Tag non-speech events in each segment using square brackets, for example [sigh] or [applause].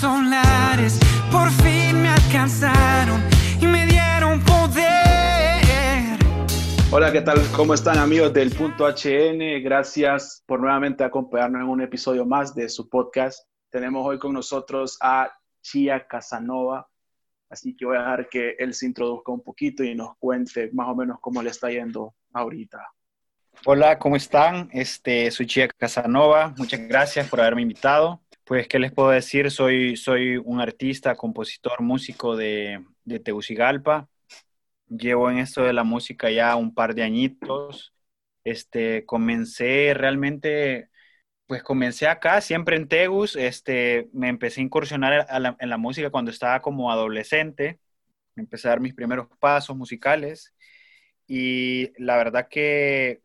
solares por fin me alcanzaron y me dieron poder. Hola, ¿qué tal? ¿Cómo están amigos del Punto HN? Gracias por nuevamente acompañarnos en un episodio más de su podcast. Tenemos hoy con nosotros a Chia Casanova, así que voy a dejar que él se introduzca un poquito y nos cuente más o menos cómo le está yendo ahorita. Hola, ¿cómo están? Este, soy Chia Casanova. Muchas gracias por haberme invitado. Pues, ¿qué les puedo decir? Soy, soy un artista, compositor, músico de, de Tegucigalpa. Llevo en esto de la música ya un par de añitos. Este, comencé realmente, pues comencé acá, siempre en Tegus. Este, me empecé a incursionar en la música cuando estaba como adolescente. Empecé a dar mis primeros pasos musicales. Y la verdad que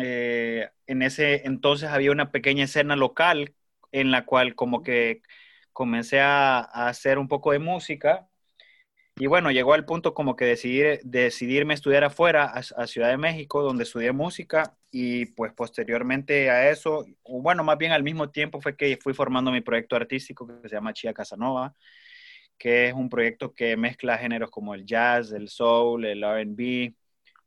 eh, en ese entonces había una pequeña escena local en la cual como que comencé a, hacer un poco de música. Y bueno, llegó al punto como que decidir, decidirme estudiar afuera, a, Ciudad de México, donde estudié música. Y pues posteriormente a eso, bueno, más bien al mismo tiempo fue que fui formando mi proyecto artístico que se llama Chia Casanova, que es un proyecto que mezcla géneros como el jazz, el soul, el RB,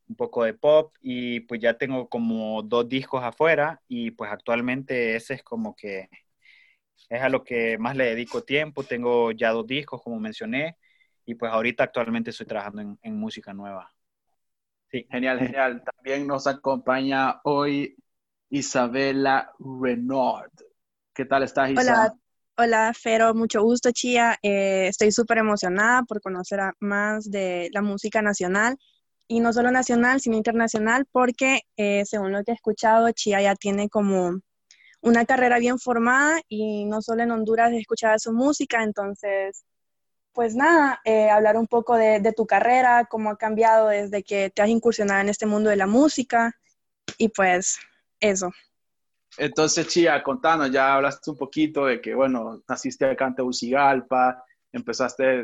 un poco de pop y pues ya tengo como dos discos afuera y pues actualmente ese es como que es a lo que más le dedico tiempo. Tengo ya dos discos, como mencioné, y pues ahorita actualmente estoy trabajando en, música nueva. Sí. Genial, genial. También nos acompaña hoy Isabela Renaud. ¿Qué tal estás, Isabela? Hola, hola, Fero, mucho gusto, Chía. Eh, estoy súper emocionada por conocer más de la música nacional y no solo nacional, sino internacional, porque eh, según lo que he escuchado, Chía ya tiene como una carrera bien formada y no solo en Honduras he escuchado su música, entonces, pues nada, eh, hablar un poco de, tu carrera, cómo ha cambiado desde que te has incursionado en este mundo de la música y pues eso. Entonces, Chía, contanos, ya hablaste un poquito de que, bueno, naciste acá en Tegucigalpa, empezaste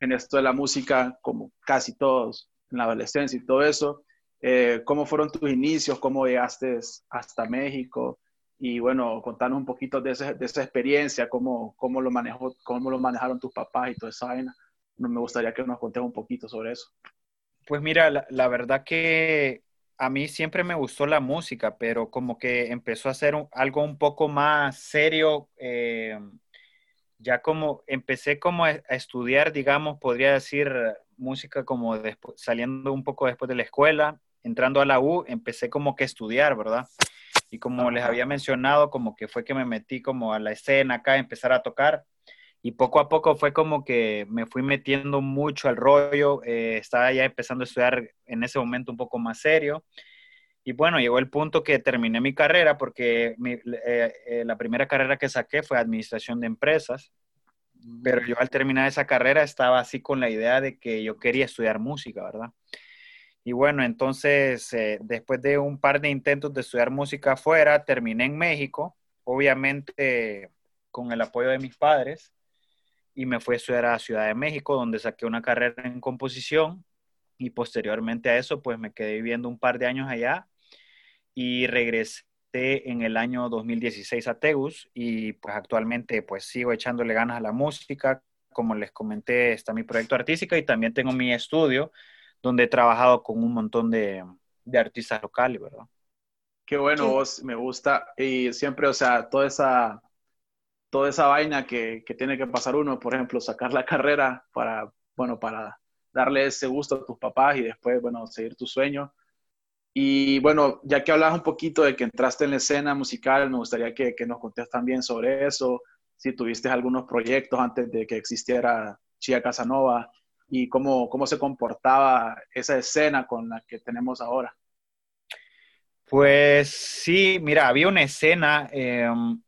en esto de la música como casi todos en la adolescencia y todo eso. Eh, ¿Cómo fueron tus inicios? ¿Cómo llegaste hasta México? Y bueno, contanos un poquito de, esa experiencia, cómo, cómo, lo manejó, cómo lo manejaron tus papás y toda esa vaina. Me gustaría que nos contes un poquito sobre eso. Pues mira, la, verdad que a mí siempre me gustó la música, pero como que empezó a ser algo un poco más serio. Eh, ya como empecé como a, estudiar, digamos, podría decir música como saliendo un poco después de la escuela, entrando a la U, empecé como que a estudiar, ¿verdad? Y como les había mencionado, como que fue que me metí como a la escena acá, a empezar a tocar. Y poco a poco fue como que me fui metiendo mucho al rollo. Eh, estaba ya empezando a estudiar en ese momento un poco más serio. Y bueno, llegó el punto que terminé mi carrera porque eh, eh, la primera carrera que saqué fue administración de empresas. Pero yo al terminar esa carrera estaba así con la idea de que yo quería estudiar música, ¿verdad? Y bueno, entonces, eh, después de un par de intentos de estudiar música afuera, terminé en México, obviamente con el apoyo de mis padres, y me fui a estudiar a Ciudad de México, donde saqué una carrera en composición, y posteriormente a eso, pues me quedé viviendo un par de años allá, y regresé en el año 2016 a Tegus, y pues actualmente pues sigo echándole ganas a la música, como les comenté, está mi proyecto artístico y también tengo mi estudio donde he trabajado con un montón de, artistas locales, ¿verdad? Qué bueno, vos, me gusta. Y siempre, o sea, toda esa, toda esa vaina que, tiene que pasar uno, por ejemplo, sacar la carrera para, bueno, para darle ese gusto a tus papás y después, bueno, seguir tu sueño. Y bueno, ya que hablas un poquito de que entraste en la escena musical, me gustaría que, que nos contes también sobre eso, si tuviste algunos proyectos antes de que existiera Chia Casanova y cómo, cómo se comportaba esa escena con la que tenemos ahora. Pues sí, mira, había una escena, em,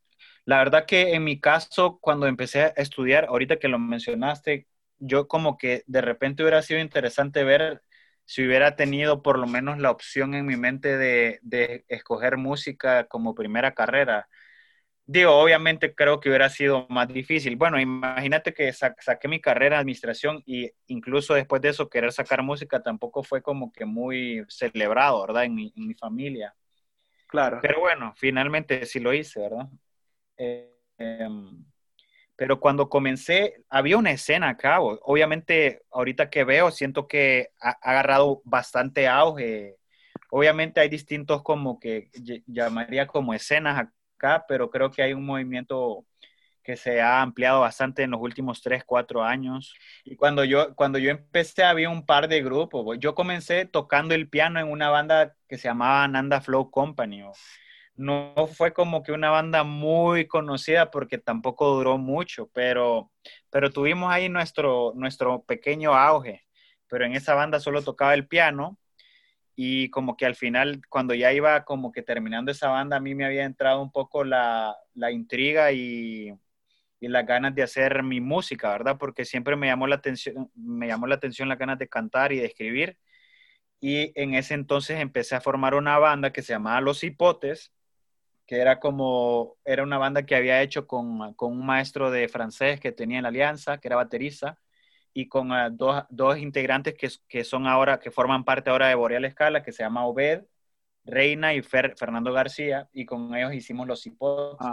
la verdad que en mi caso, cuando empecé a estudiar, ahorita que lo mencionaste, yo como que de repente hubiera sido interesante ver si hubiera tenido por lo menos la opción en mi mente de, de escoger música como primera carrera Digo, obviamente creo que hubiera sido más difícil. Bueno, imagínate que saqué mi carrera de administración y incluso después de eso querer sacar música tampoco fue como que muy celebrado, ¿verdad? En mi, familia. Claro. Pero bueno, finalmente sí lo hice, ¿verdad? Eh, em, pero cuando comencé, había una escena acá. Obviamente, ahorita que veo, siento que ha, agarrado bastante auge. Obviamente hay distintos como que llamaría como escenas pero creo que hay un movimiento que se ha ampliado bastante en los últimos 3, 4 años. Y cuando yo, cuando yo empecé había un par de grupos. Yo comencé tocando el piano en una banda que se llamaba Nanda Flow Company no fue como que una banda muy conocida porque tampoco duró mucho, pero, pero tuvimos ahí nuestro, nuestro pequeño auge. Pero en esa banda solo tocaba el piano y como que al final, cuando ya iba como que terminando esa banda, a mí me había entrado un poco la, intriga y, y, las ganas de hacer mi música, ¿verdad? Porque siempre me llamó la atención, me llamó la atención las ganas de cantar y de escribir. Y en ese entonces empecé a formar una banda que se llamaba Los Hipotes, que era como, era una banda que había hecho con, con un maestro de francés que tenía en la alianza, que era baterista, y con uh, dos, dos, integrantes que, que, son ahora, que forman parte ahora de Boreal Escala, que se llama Obed, Reina y Fer, Fernando García, y con ellos hicimos los hipotes.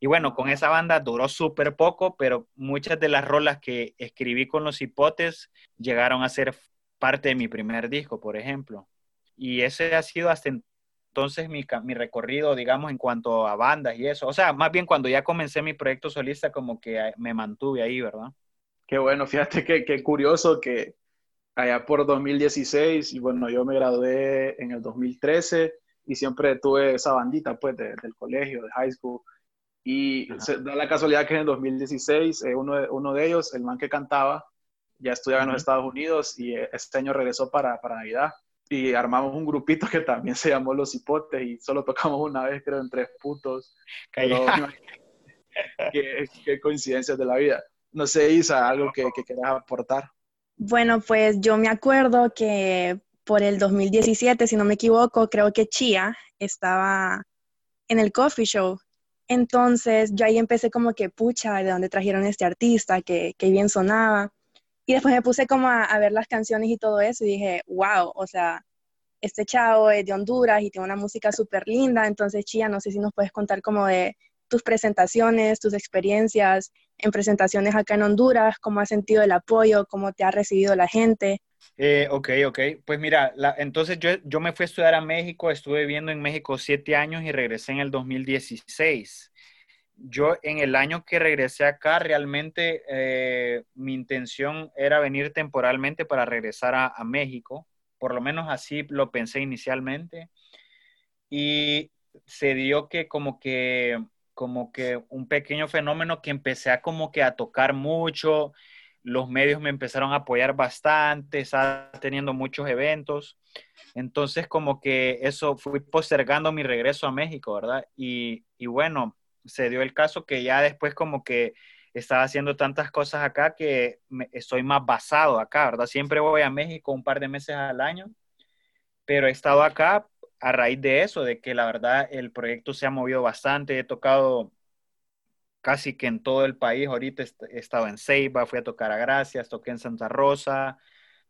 Y bueno, con esa banda duró súper poco, pero muchas de las rolas que escribí con los hipotes llegaron a ser parte de mi primer disco, por ejemplo. Y ese ha sido hasta, entonces mi, mi, recorrido, digamos, en cuanto a bandas y eso. O sea, más bien cuando ya comencé mi proyecto solista, como que me mantuve ahí, ¿verdad? Qué bueno, fíjate qué que curioso que allá por 2016, y bueno, yo me gradué en el 2013 y siempre tuve esa bandita, pues, del colegio, de high school. Y se da la casualidad que en el 2016, eh, uno, de, uno de ellos, el man que cantaba, ya estudiaba en los Estados Unidos y eh, este año regresó para, para Navidad y armamos un grupito que también se llamó Los Hipotes y solo tocamos una vez, creo, en tres putos. [laughs] qué, qué, coincidencias de la vida. No sé, Isa, algo que, que quieras aportar. Bueno, pues yo me acuerdo que por el 2017, si no me equivoco, creo que Chia estaba en el coffee show. Entonces yo ahí empecé como que, pucha, ¿de dónde trajeron este artista? Que, que bien sonaba. Y después me puse como a, ver las canciones y todo eso y dije, wow, o sea, este chavo es de Honduras y tiene una música súper linda. Entonces, Chía, no sé si nos puedes contar como de tus presentaciones, tus experiencias en presentaciones acá en Honduras, cómo has sentido el apoyo, cómo te ha recibido la gente. Eh, ok, ok. Pues mira, entonces yo, yo me fui a estudiar a México, estuve viviendo en México siete años y regresé en el 2016 yo en el año que regresé acá, realmente eh, mi intención era venir temporalmente para regresar a, México, por lo menos así lo pensé inicialmente. Y se dio que como que como que un pequeño fenómeno que empecé a como que a tocar mucho, los medios me empezaron a apoyar bastante, estaba teniendo muchos eventos. Entonces como que eso fui postergando mi regreso a México, ¿verdad? Y, y bueno, se dio el caso que ya después como que estaba haciendo tantas cosas acá que estoy más basado acá, ¿verdad? Siempre voy a México un par de meses al año, pero he estado acá a raíz de eso, de que la verdad el proyecto se ha movido bastante, he tocado casi que en todo el país, ahorita he estado en Ceiba, fui a tocar a Gracias, toqué en Santa Rosa,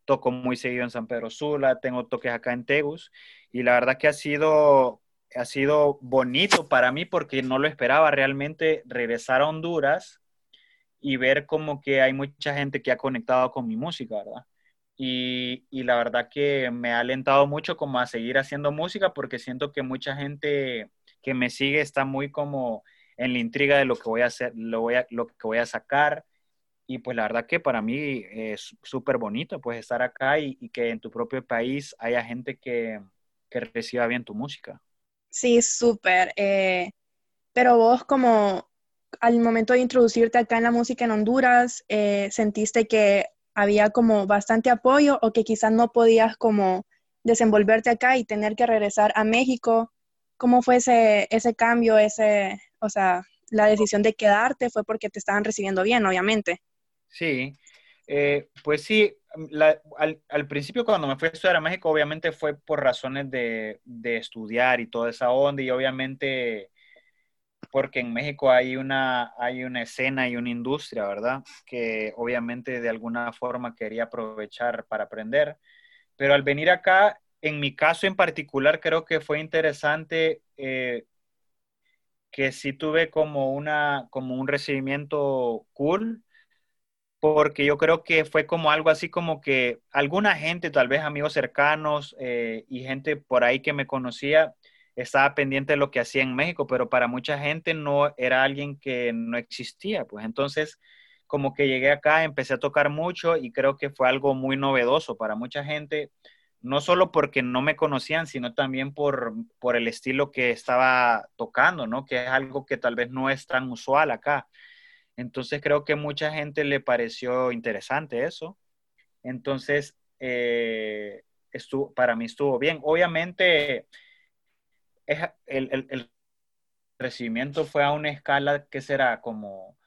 toco muy seguido en San Pedro Sula, tengo toques acá en Tegus, y la verdad que ha sido ha sido bonito para mí porque no lo esperaba realmente regresar a Honduras y ver como que hay mucha gente que ha conectado con mi música, ¿verdad? Y, la verdad que me ha alentado mucho como a seguir haciendo música porque siento que mucha gente que me sigue está muy como en la intriga de lo que voy a hacer, lo, voy a, que voy a sacar. Y pues la verdad que para mí es súper bonito pues estar acá y, y, que en tu propio país haya gente que, que reciba bien tu música. Sí, súper. Eh, pero vos como al momento de introducirte acá en la música en Honduras, eh, ¿sentiste que había como bastante apoyo o que quizás no podías como desenvolverte acá y tener que regresar a México? ¿Cómo fue ese, ese cambio, ese, o sea, la decisión de quedarte fue porque te estaban recibiendo bien, obviamente? Sí, eh, pues sí, al, principio cuando me fui a estudiar a México, obviamente fue por razones de, estudiar y toda esa onda y obviamente porque en México hay una, hay una escena y una industria, ¿verdad? Que obviamente de alguna forma quería aprovechar para aprender. Pero al venir acá, en mi caso en particular, creo que fue interesante eh, que sí tuve como, una, como un recibimiento cool, porque yo creo que fue como algo así como que alguna gente, tal vez amigos cercanos eh, y gente por ahí que me conocía, estaba pendiente de lo que hacía en México, pero para mucha gente no era alguien que no existía. Pues entonces, como que llegué acá, empecé a tocar mucho y creo que fue algo muy novedoso para mucha gente no solo porque no me conocían, sino también por, por el estilo que estaba tocando, ¿no? Que es algo que tal vez no es tan usual acá. Entonces creo que mucha gente le pareció interesante eso. Entonces, eh, estuvo, para mí estuvo bien. Obviamente, el, el, el recibimiento fue a una escala que será como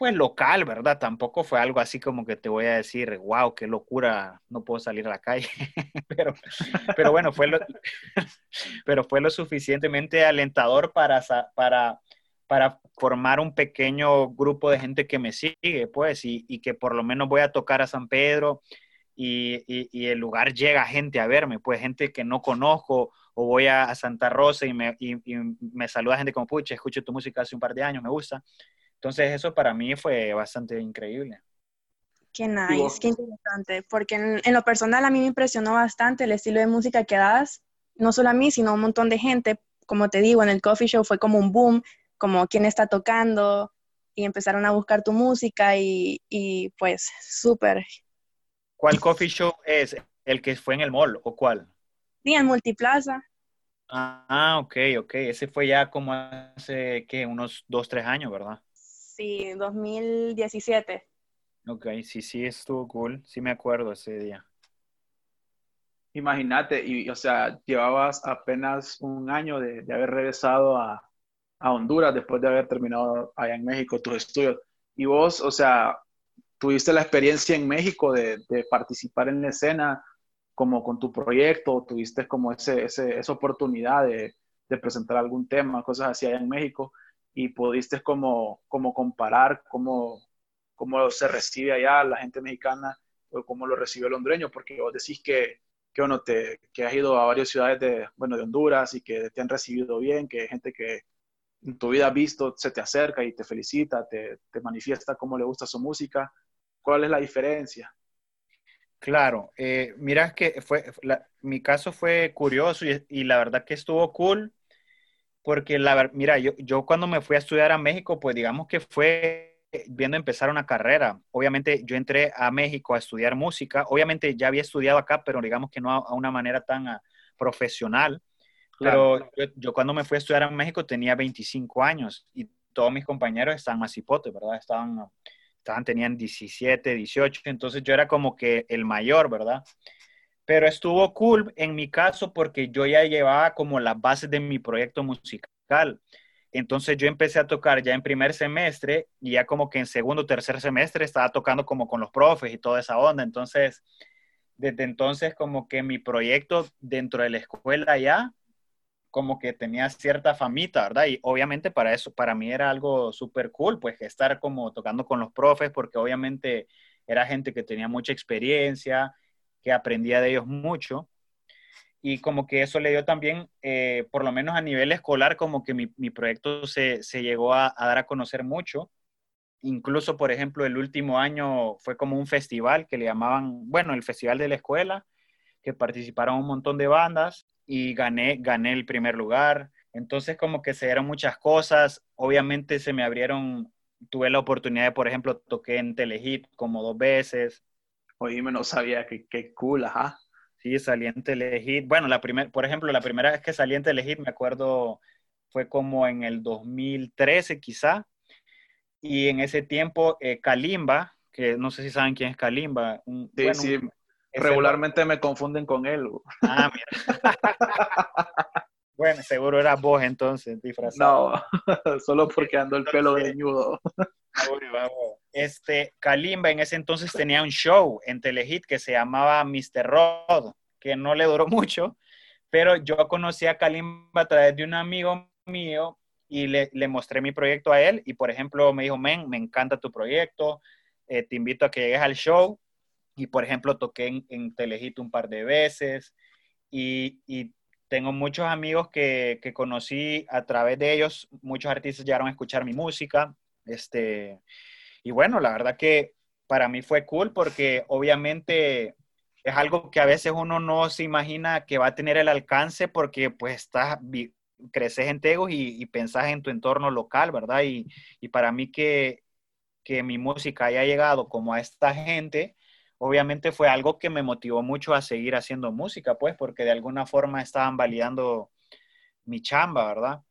pues local, ¿verdad? Tampoco fue algo así como que te voy a decir, wow, qué locura, no puedo salir a la calle. [laughs] pero, pero bueno, fue lo, [laughs] pero fue lo suficientemente alentador para, para, para formar un pequeño grupo de gente que me sigue, pues, y, y que por lo menos voy a tocar a San Pedro y, y, el lugar llega gente a verme, pues gente que no conozco, o voy a, Santa Rosa y me, y, me saluda gente como, pucha, escucho tu música hace un par de años, me gusta. Entonces eso para mí fue bastante increíble. Qué nice, qué interesante, porque en, lo personal a mí me impresionó bastante el estilo de música que das, no solo a mí, sino a un montón de gente. Como te digo, en el coffee show fue como un boom, como quién está tocando, y empezaron a buscar tu música y, y pues súper. ¿Cuál coffee show es? ¿El que fue en el mall o cuál? Sí, en Multiplaza. Ah, ok, ok. Ese fue ya como hace, ¿qué? Unos dos, tres años, ¿verdad? Sí, 2017. Ok, sí, sí, estuvo cool. Sí me acuerdo ese día. Imagínate, y o sea, llevabas apenas un año de, haber regresado a, Honduras después de haber terminado allá en México tus estudios. Y vos, o sea, tuviste la experiencia en México de, participar en la escena como con tu proyecto, tuviste como ese, esa oportunidad de, de presentar algún tema, cosas así allá en México y pudiste como, como comparar cómo, cómo se recibe allá la gente mexicana o cómo lo recibe el hondureño, porque vos decís que, que, bueno, te, que has ido a varias ciudades de, bueno, de Honduras y que te han recibido bien, que hay gente que en tu vida has visto se te acerca y te felicita, te, te manifiesta cómo le gusta su música. ¿Cuál es la diferencia? Claro, eh, mira que fue, mi caso fue curioso y, y, la verdad que estuvo cool porque la mira, yo, yo cuando me fui a estudiar a México, pues digamos que fue viendo empezar una carrera. Obviamente yo entré a México a estudiar música. Obviamente ya había estudiado acá, pero digamos que no a, una manera tan ah, profesional. Pero yo, cuando me fui a estudiar a México tenía 25 años y todos mis compañeros estaban más hipotes, ¿verdad? Estaban, estaban, tenían 17, 18, entonces yo era como que el mayor, ¿verdad? Pero estuvo cool en mi caso porque yo ya llevaba como las bases de mi proyecto musical. Entonces yo empecé a tocar ya en primer semestre y ya como que en segundo tercer semestre estaba tocando como con los profes y toda esa onda. Entonces, desde entonces como que mi proyecto dentro de la escuela ya como que tenía cierta famita, ¿verdad? Y obviamente para eso, para mí era algo súper cool, pues estar como tocando con los profes, porque obviamente era gente que tenía mucha experiencia, que aprendía de ellos mucho. Y como que eso le dio también, eh, por lo menos a nivel escolar, como que mi, proyecto se, llegó a, dar a conocer mucho. Incluso, por ejemplo, el último año fue como un festival que le llamaban, bueno, el Festival de la Escuela, que participaron un montón de bandas y gané, gané el primer lugar. Entonces, como que se dieron muchas cosas. Obviamente se me abrieron, tuve la oportunidad de, por ejemplo, toqué en Telehit como dos veces. Oye, no sabía que, qué cool, ajá. Sí, salí en Telehit. Bueno, la primer, por ejemplo, la primera vez que salí en Telehit, me acuerdo, fue como en el 2013 quizá. Y en ese tiempo, eh, Kalimba, que no sé si saben quién es Kalimba. sí, sí, regularmente me confunden con él. [laughs] Ah, mira. bueno, seguro era vos entonces, disfrazado. No, [laughs] solo porque ando el pelo greñudo. Este, Kalimba en ese entonces tenía un show en Telehit que se llamaba Mr. Rod, que no le duró mucho, pero yo conocí a Kalimba a través de un amigo mío y le, mostré mi proyecto a él y, por ejemplo, me dijo, men, me encanta tu proyecto, eh, te invito a que llegues al show. Y, por ejemplo, toqué en, en Telehit un par de veces y, y tengo muchos amigos que, que, conocí a través de ellos, muchos artistas llegaron a escuchar mi música, este, y bueno, la verdad que para mí fue cool porque obviamente es algo que a veces uno no se imagina que va a tener el alcance porque pues estás, creces en Tegos y, y pensás en tu entorno local, ¿verdad? Y, y para mí que, que mi música haya llegado como a esta gente, obviamente fue algo que me motivó mucho a seguir haciendo música, pues, porque de alguna forma estaban validando mi chamba, ¿verdad?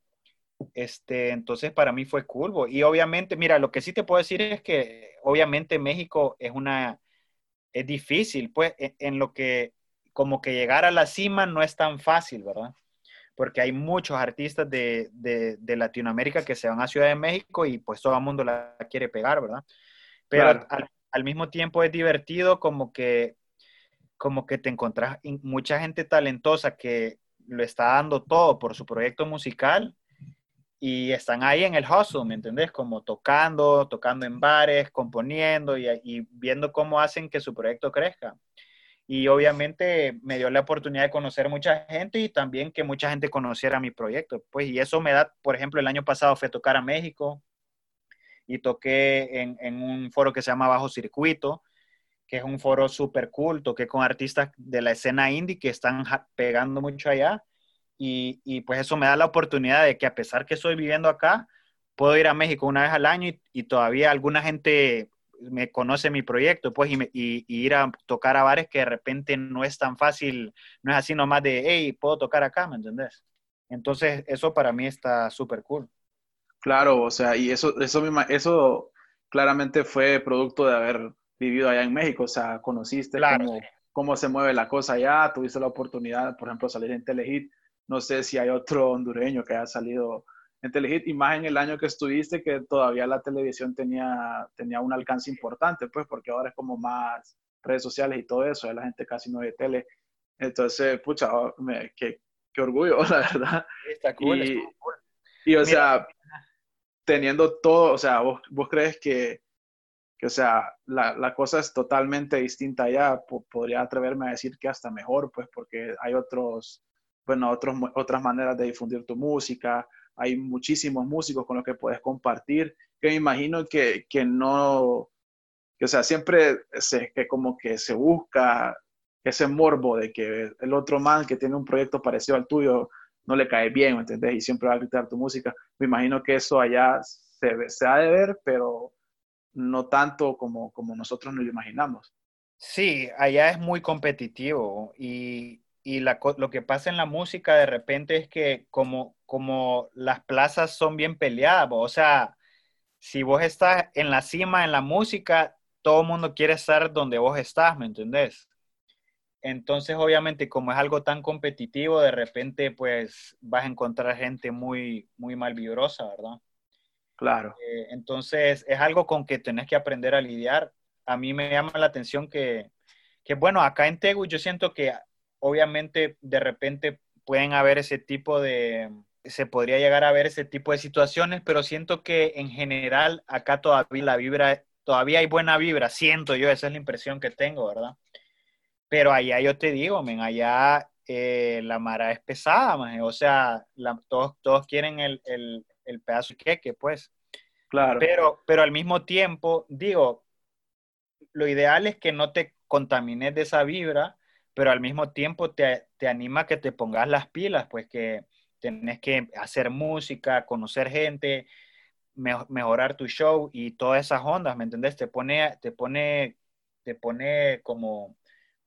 Este, entonces para mí fue curvo. Y obviamente, mira, lo que sí te puedo decir es que obviamente México es una, es difícil, pues, en, en lo que, como que llegar a la cima no es tan fácil, ¿verdad? Porque hay muchos artistas de, de, de Latinoamérica que se van a Ciudad de México y pues todo el mundo la quiere pegar, ¿verdad? Pero Claro. al, al mismo tiempo es divertido como que, como que te encontrás mucha gente talentosa que lo está dando todo por su proyecto musical y están ahí en el hustle, ¿me entendés? Como tocando, tocando en bares, componiendo y, y viendo cómo hacen que su proyecto crezca. Y obviamente me dio la oportunidad de conocer mucha gente y también que mucha gente conociera mi proyecto. Pues, y eso me da, por ejemplo, el año pasado fui a tocar a México y toqué en, en un foro que se llama Bajo Circuito, que es un foro súper cool. Toqué con artistas de la escena indie que están pegando mucho allá. Y, y pues eso me da la oportunidad de que a pesar que estoy viviendo acá, puedo ir a México una vez al año y, todavía alguna gente me conoce mi proyecto, pues, y ir a tocar a bares que de repente no es tan fácil, no es así nomás de, hey, puedo tocar acá, ¿me entendés? Entonces, eso para mí está súper cool. Claro, o sea, y eso, eso, eso claramente fue producto de haber vivido allá en México, o sea, conociste Claro, cómo, cómo se mueve la cosa allá, tuviste la oportunidad, por ejemplo, salir en Telehit, no sé si hay otro hondureño que haya salido en Telehit, y más en el año que estuviste, que todavía la televisión tenía, tenía un alcance importante, pues, porque ahora es como más redes sociales y todo eso, la gente casi no ve tele, entonces, pucha, oh, me- qué, qué orgullo, [laughs] la verdad. Está cool, Y- estuvo cool. Y o Mira. sea, teniendo todo, o sea, vos, vos crees que, que, o sea, la, la cosa es totalmente distinta allá, Po- podría atreverme a decir que hasta mejor, pues porque hay otros, bueno, otros, otras maneras de difundir tu música, hay muchísimos músicos con los que puedes compartir, que me imagino que, que no, que, o sea, siempre se, que como que se busca ese morbo de que el otro man que tiene un proyecto parecido al tuyo no le cae bien, ¿me entendés? Y siempre va a gritar tu música. Me imagino que eso allá se, se ha de ver, pero no tanto como, como nosotros nos lo imaginamos. Sí, allá es muy competitivo y, y la lo que pasa en la música de repente es que como, como las plazas son bien peleadas, o sea, si vos estás en la cima en la música, todo el mundo quiere estar donde vos estás, ¿me entendés? Entonces, obviamente, como es algo tan competitivo, de repente, pues vas a encontrar gente muy, muy malvibrosa, ¿verdad? Claro. Eh, entonces, es algo con que tenés que aprender a lidiar. A mí me llama la atención que, que bueno, acá en Tegu yo siento que obviamente de repente pueden haber ese tipo de, se podría llegar a ver ese tipo de situaciones, pero siento que en general acá todavía la vibra, todavía hay buena vibra, siento yo, esa es la impresión que tengo, ¿verdad? Pero allá yo te digo, men, allá eh, la mara es pesada, man, o sea, la- todos, todos quieren el, el, el pedazo de queque, pues. Claro. Pero, pero al mismo tiempo, digo, lo ideal es que no te contamines de esa vibra, pero al mismo tiempo te, te anima a que te pongas las pilas, pues que tenés que hacer música, conocer gente, me- mejorar tu show y todas esas ondas, ¿me entendés? Te pone, te pone, te pone como,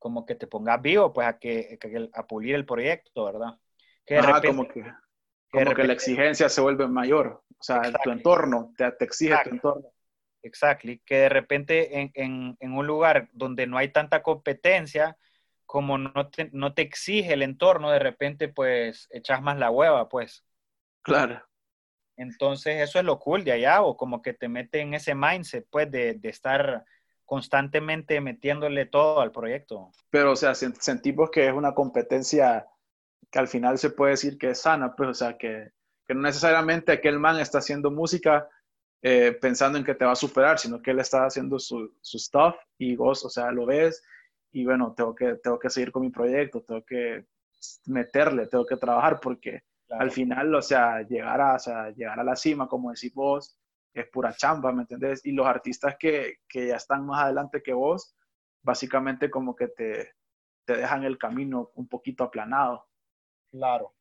como que te pongas vivo, pues a que, a pulir el proyecto, ¿verdad? Que de Ajá, repente- como que, que de como que la exigencia se vuelve mayor. O sea, en tu entorno, te, te exige tu entorno. Exactly, que de repente en, en, en un lugar donde no hay tanta competencia, como no te, no te exige el entorno, de repente pues echas más la hueva, pues. Claro. Entonces eso es lo cool de allá, o como que te mete en ese mindset, pues, de, de estar constantemente metiéndole todo al proyecto. Pero, o sea, sen- sentimos que es una competencia que al final se puede decir que es sana, pues, o sea, que, que no necesariamente aquel man está haciendo música eh, pensando en que te va a superar, sino que él está haciendo su, su stuff y vos, o sea, lo ves y bueno, tengo que, tengo que seguir con mi proyecto, tengo que meterle, tengo que trabajar porque al final, o sea, llegar a, o sea, llegar a la cima, como decís vos, es pura chamba, ¿me entendés? Y los artistas que, que ya están más adelante que vos, básicamente como que te, te dejan el camino un poquito aplanado. Claro.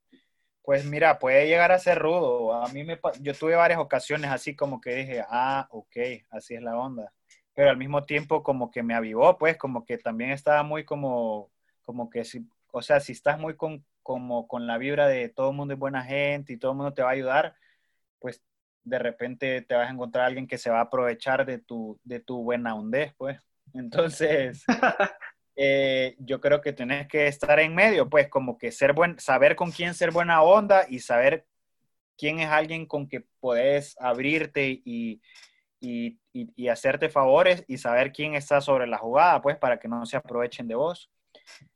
Pues mira, puede llegar a ser rudo. A mí me, yo tuve varias ocasiones así como que dije, ah, ok, así es la onda. Pero al mismo tiempo como que me avivó, pues como que también estaba muy como, como que si, o sea, si estás muy con, como con la vibra de todo el mundo es buena gente y todo el mundo te va a ayudar, pues de repente te vas a encontrar a alguien que se va a aprovechar de tu, de tu buena hondez, pues. [laughs] Entonces, [laughs] eh, yo creo que tienes que estar en medio, pues como que ser buen, saber con quién ser buena onda y saber quién es alguien con que puedes abrirte y, y, y, hacerte favores y saber quién está sobre la jugada, pues para que no se aprovechen de vos.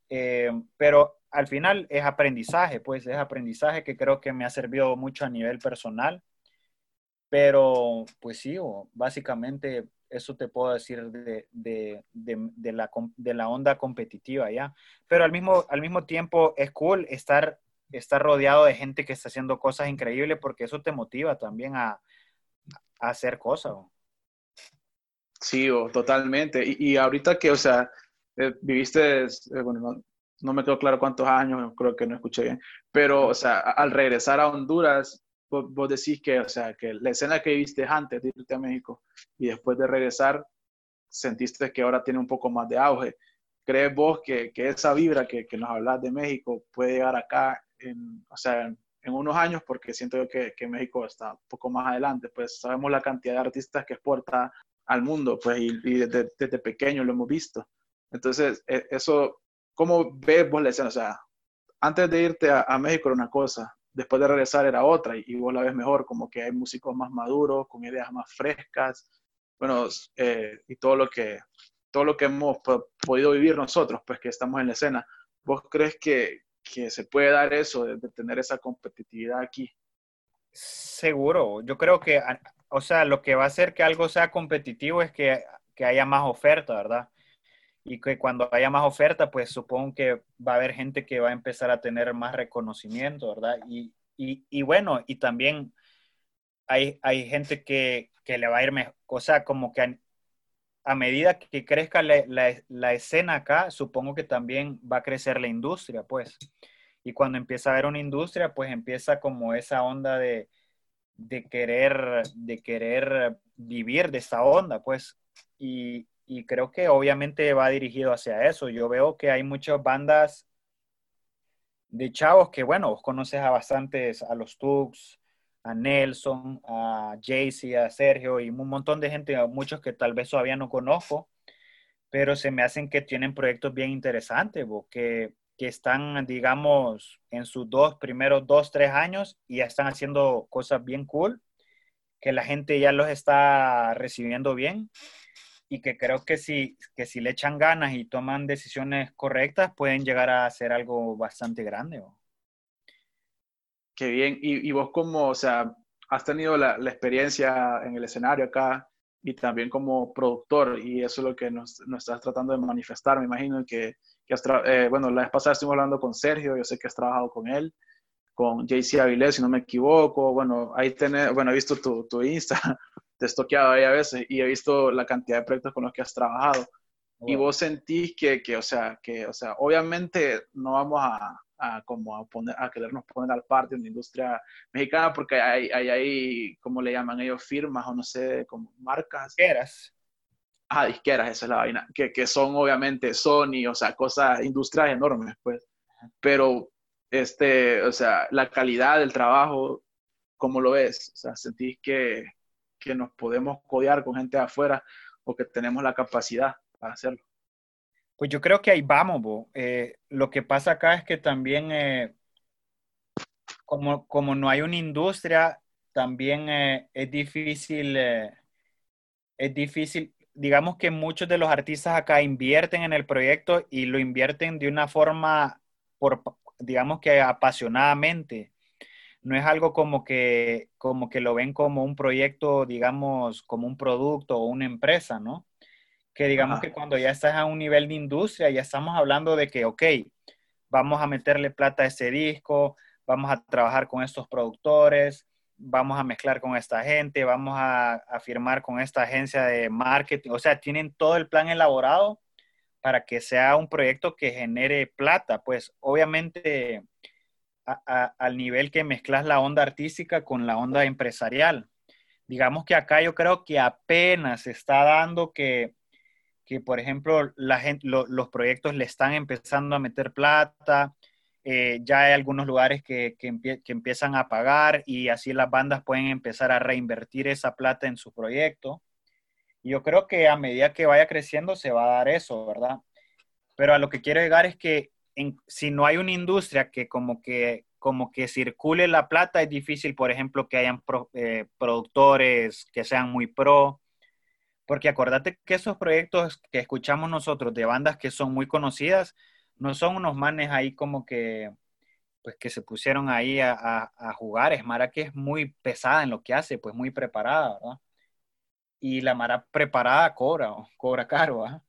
Eh, pero al final es aprendizaje, pues es aprendizaje que creo que me ha servido mucho a nivel personal. Pero, pues sí, básicamente eso te puedo decir de, de, de, la, de la onda competitiva, ¿ya? Pero al mismo, al mismo tiempo es cool estar, estar rodeado de gente que está haciendo cosas increíbles porque eso te motiva también a, a hacer cosas. Sí, totalmente. Y, y, ahorita que, o sea, eh, viviste, eh, bueno, no, no, me quedó claro cuántos años, creo que no escuché bien, pero, o sea, al regresar a Honduras, vos, decís que, o sea, que la escena que viste antes de irte a México y después de regresar, sentiste que ahora tiene un poco más de auge. ¿Crees vos que, que esa vibra que, que, nos hablas de México puede llegar acá, en, o sea, en, unos años? Porque siento yo que, que, México está un poco más adelante, pues sabemos la cantidad de artistas que exporta al mundo, pues, y, desde, desde, pequeño lo hemos visto. Entonces, e, eso, ¿cómo ves vos la escena? O sea, antes de irte a, a México era una cosa, después de regresar era otra y, vos la ves mejor, como que hay músicos más maduros, con ideas más frescas, bueno, eh, y todo lo que todo lo que hemos podido vivir nosotros, pues que estamos en la escena. ¿Vos crees que, que se puede dar eso, de, tener esa competitividad aquí? Seguro, yo creo que, o sea, lo que va a hacer que algo sea competitivo es que, que haya más oferta, ¿verdad? Y que cuando haya más oferta, pues supongo que va a haber gente que va a empezar a tener más reconocimiento, ¿verdad? Y, y, bueno, y también hay, hay gente que, que, le va a ir mejor, o sea, como que a, medida que crezca la, la, la, escena acá, supongo que también va a crecer la industria, pues. Y cuando empieza a haber una industria, pues empieza como esa onda de, de querer, de querer vivir de esa onda, pues. Y, y creo que obviamente va dirigido hacia eso. Yo veo que hay muchas bandas de chavos que, bueno, vos conoces a bastantes, a los Tux, a Nelson, a Jaycee, a Sergio y un montón de gente, muchos que tal vez todavía no conozco, pero se me hacen que tienen proyectos bien interesantes, que, que están, digamos, en sus dos primeros dos, tres años y ya están haciendo cosas bien cool, que la gente ya los está recibiendo bien y que creo que si, que si le echan ganas y toman decisiones correctas, pueden llegar a hacer algo bastante grande. Qué bien. Y, y, vos como, o sea, has tenido la, la, experiencia en el escenario acá y también como productor, y eso es lo que nos, nos estás tratando de manifestar, me imagino que, que has eh, bueno, la vez pasada estuvimos hablando con Sergio, yo sé que has trabajado con él, con JC Avilés, si no me equivoco, bueno, ahí tenés, bueno, he visto tu, tu Insta, te he estoqueado ahí a veces y he visto la cantidad de proyectos con los que has trabajado. Y vos sentís que, que, o sea, que, o sea, obviamente no vamos a, a como a, poner, a querernos poner al parte en la industria mexicana porque hay, hay, hay, ¿cómo le llaman ellos? Firmas o no sé, como marcas. Disqueras. Ah, disqueras, esa es la vaina. Que, que son obviamente Sony, o sea, cosas, industrias enormes, pues. Pero, este, o sea, la calidad del trabajo, ¿cómo lo ves? O sea, sentís que, que nos podemos codear con gente de afuera o que tenemos la capacidad para hacerlo. Pues yo creo que ahí vamos, eh, lo que pasa acá es que también, eh, como, como no hay una industria, también eh, es difícil, es difícil, digamos que muchos de los artistas acá invierten en el proyecto y lo invierten de una forma, por, digamos que apasionadamente no es algo como que, como que lo ven como un proyecto, digamos, como un producto o una empresa, ¿no? Que digamos que cuando ya estás a un nivel de industria, ya estamos hablando de que, ok, vamos a meterle plata a ese disco, vamos a trabajar con estos productores, vamos a mezclar con esta gente, vamos a, firmar con esta agencia de marketing. O sea, tienen todo el plan elaborado para que sea un proyecto que genere plata. Pues obviamente al nivel que mezclas la onda artística con la onda empresarial. Digamos que acá yo creo que apenas se está dando que, que por ejemplo, los proyectos le están empezando a meter plata, eh, ya hay algunos lugares que, que, empiezan a pagar y así las bandas pueden empezar a reinvertir esa plata en su proyecto. Yo creo que a medida que vaya creciendo se va a dar eso, ¿verdad? Pero a lo que quiero llegar es que si no hay una industria que como que como que circule la plata, es difícil, por ejemplo, que hayan eh, productores que sean muy pro, porque acordate que esos proyectos que escuchamos nosotros de bandas que son muy conocidas, no son unos manes ahí como que, pues que se pusieron ahí a, a, jugar. Es Mara que es muy pesada en lo que hace, pues muy preparada, ¿verdad? Y la Mara preparada cobra, cobra caro, ¿verdad?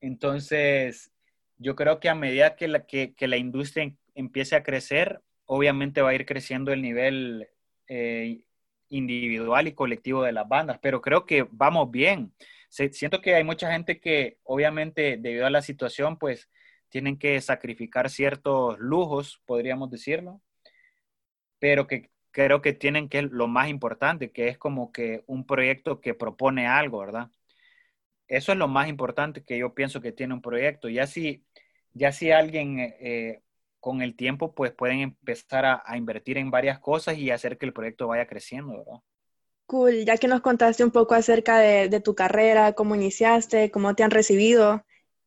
Entonces, yo creo que a medida que la, que, que la industria empiece a crecer, obviamente va a ir creciendo el nivel eh, individual y colectivo de las bandas, pero creo que vamos bien. siento que hay mucha gente que obviamente debido a la situación, pues tienen que sacrificar ciertos lujos, podríamos decirlo, pero que creo que tienen que lo más importante, que es como que un proyecto que propone algo, ¿verdad? Eso es lo más importante que yo pienso que tiene un proyecto. Ya si, ya si alguien eh, con el tiempo, pues pueden empezar a, invertir en varias cosas y hacer que el proyecto vaya creciendo, ¿verdad? Cool, ya que nos contaste un poco acerca de, de tu carrera, cómo iniciaste, cómo te han recibido,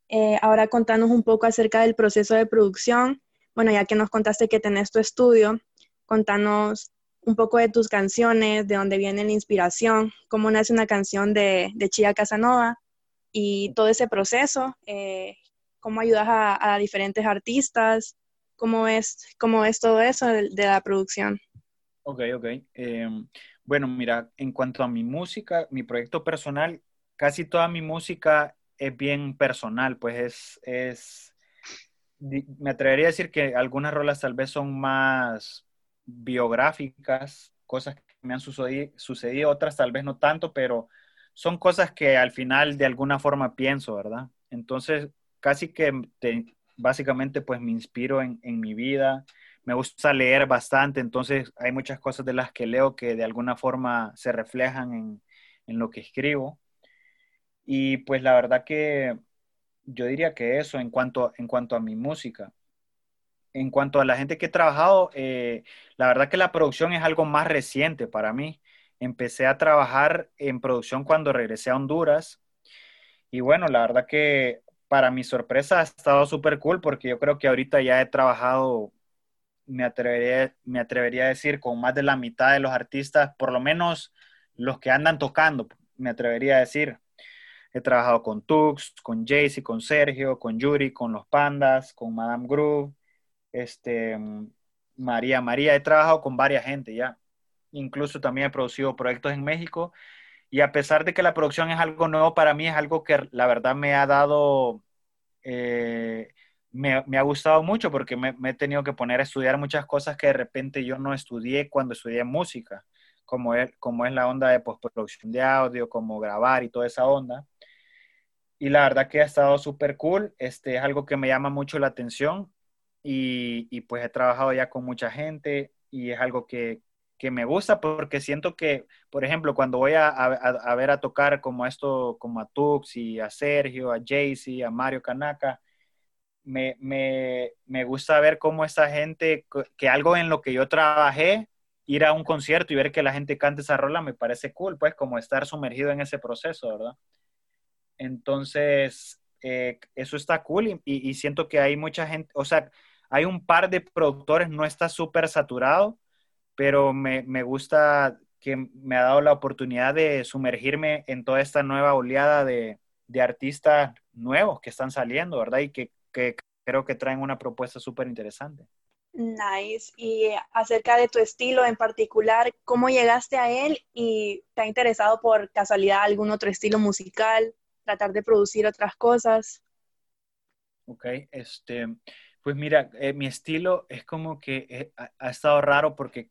eh, ahora contanos un poco acerca del proceso de producción. Bueno, ya que nos contaste que tenés tu estudio, contanos un poco de tus canciones, de dónde viene la inspiración, cómo nace una canción de, de Chia Casanova y todo ese proceso, eh, cómo ayudas a, diferentes artistas, cómo es, cómo es todo eso de, la producción. Ok, ok. Em, bueno, mira, en cuanto a mi música, mi proyecto personal, casi toda mi música es bien personal, pues es, es, me atrevería a decir que algunas rolas tal vez son más biográficas, cosas que me han sucedido, otras tal vez no tanto, pero son cosas que al final de alguna forma pienso, ¿verdad? Entonces, casi que básicamente pues me inspiro en, en mi vida, me gusta leer bastante, entonces hay muchas cosas de las que leo que de alguna forma se reflejan en, en lo que escribo. Y pues la verdad que yo diría que eso en cuanto, en cuanto a mi música. En cuanto a la gente que he trabajado, eh, la verdad que la producción es algo más reciente para mí. Empecé a trabajar en producción cuando regresé a Honduras. Y bueno, la verdad que para mi sorpresa ha estado súper cool porque yo creo que ahorita ya he trabajado, me atrevería, me atrevería a decir, con más de la mitad de los artistas, por lo menos los que andan tocando, me atrevería a decir. He trabajado con Tux, con Jaycee, con Sergio, con Yuri, con los Pandas, con Madame Groove, este, María María. He trabajado con varias gente ya. Incluso también he producido proyectos en México. Y a pesar de que la producción es algo nuevo para mí, es algo que la verdad me ha dado, eh, me, ha gustado mucho porque me, me, he tenido que poner a estudiar muchas cosas que de repente yo no estudié cuando estudié música, como es, como es la onda de postproducción de audio, como grabar y toda esa onda y la verdad que ha estado súper cool. Este es algo que me llama mucho la atención y, y, pues he trabajado ya con mucha gente y es algo que, que me gusta porque siento que, por ejemplo, cuando voy a, a, ver a tocar como esto, como a Tux y a Sergio, a Jaycee, a Mario Kanaka, me, me, me gusta ver cómo esta gente, que algo en lo que yo trabajé, ir a un concierto y ver que la gente cante esa rola me parece cool, pues como estar sumergido en ese proceso, ¿verdad? Entonces, eh, eso está cool y, siento que hay mucha gente, o sea, hay un par de productores, no está súper saturado, pero me, gusta que me ha dado la oportunidad de sumergirme en toda esta nueva oleada de, artistas nuevos que están saliendo, ¿verdad? Y que, que creo que traen una propuesta súper interesante. Nice. Y acerca de tu estilo en particular, ¿cómo llegaste a él y te ha interesado por casualidad algún otro estilo musical? tratar de producir otras cosas. Ok, este, Pues mira, eh, mi estilo es como que eh, ha, estado raro porque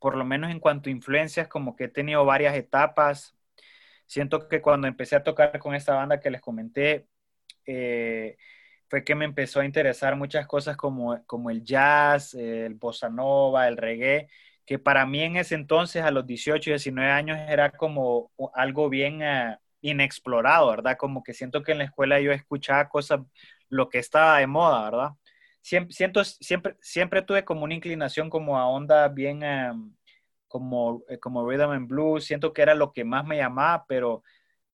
por lo menos en cuanto a influencias, como que he tenido varias etapas. Siento que cuando empecé a tocar con esta banda que les comenté, eh, fue que me empezó a interesar muchas cosas como, como el jazz, el bossa nova, el reggae, que para mí en ese entonces, a los 18, 19 años, era como algo bien inexplorado, ¿verdad? Como que siento que en la escuela yo escuchaba cosas, lo que estaba de moda, ¿verdad? Siempre, siento, siempre, siempre tuve como una inclinación como a onda bien em, como, eh, como rhythm and blues, siento que era lo que más me llamaba, pero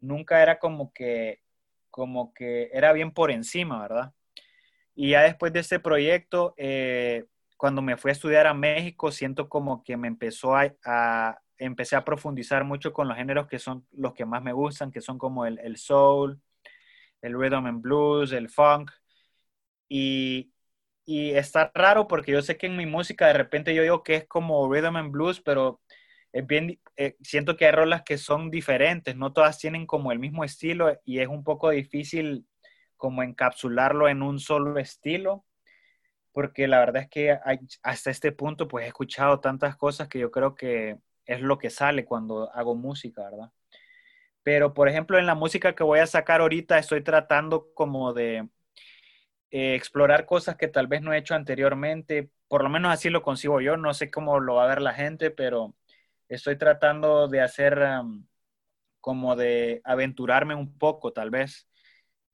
nunca era como que, como que era bien por encima, ¿verdad? Y ya después de ese proyecto, eh, cuando me fui a estudiar a México, siento como que me empezó a, a, empecé a profundizar mucho con los géneros que son los que más me gustan, que son como el, el soul, el rhythm and blues, el funk. Y, y está raro porque yo sé que en mi música de repente yo digo que es como rhythm and blues, pero es bien, eh, siento que hay rolas que son diferentes, no todas tienen como el mismo estilo y es un poco difícil como encapsularlo en un solo estilo, porque la verdad es que hasta este punto pues he escuchado tantas cosas que yo creo que es lo que sale cuando hago música, ¿verdad? Pero por ejemplo en la música que voy a sacar ahorita estoy tratando como de eh, explorar cosas que tal vez no he hecho anteriormente. Por lo menos así lo consigo yo. No sé cómo lo va a ver la gente, pero estoy tratando de hacer como de aventurarme un poco, tal vez.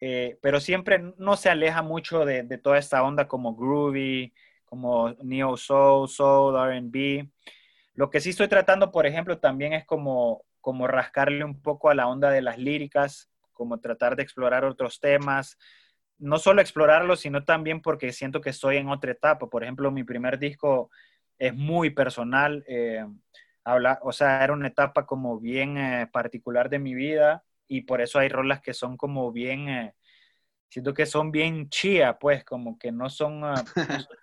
Eh, pero siempre no se aleja mucho de, toda esta onda como groovy, como neo soul, soul, R&B. Lo que sí estoy tratando, por ejemplo, también es como, como rascarle un poco a la onda de las líricas, como tratar de explorar otros temas, no solo explorarlo, sino también porque siento que estoy en otra etapa. Por ejemplo, mi primer disco es muy personal, eh, habla, o sea, era una etapa como bien eh, particular de mi vida y por eso hay rolas que son como bien, eh, siento que son bien chía, pues, como que no son, [laughs]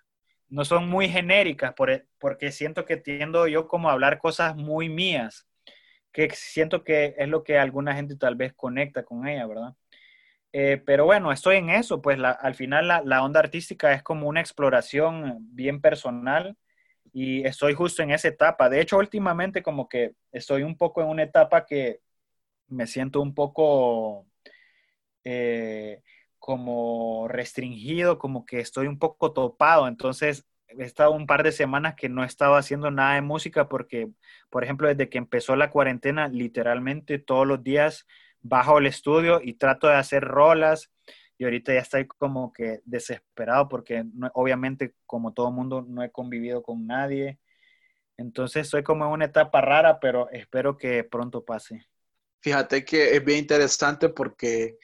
no son muy genéricas, por, porque siento que tiendo yo como a hablar cosas muy mías, que siento que es lo que alguna gente tal vez conecta con ella, ¿verdad? Eh, pero bueno, estoy en eso, pues al final la, onda artística es como una exploración bien personal y estoy justo en esa etapa. De hecho, últimamente como que estoy un poco en una etapa que me siento un poco eh, como restringido, como que estoy un poco topado. Entonces, he estado un par de semanas que no he estado haciendo nada de música porque, por ejemplo, desde que empezó la cuarentena, literalmente todos los días bajo el estudio y trato de hacer rolas y ahorita ya estoy como que desesperado porque obviamente como todo mundo no he convivido con nadie. Entonces estoy como en una etapa rara, pero espero que pronto pase. Fíjate que es bien interesante porque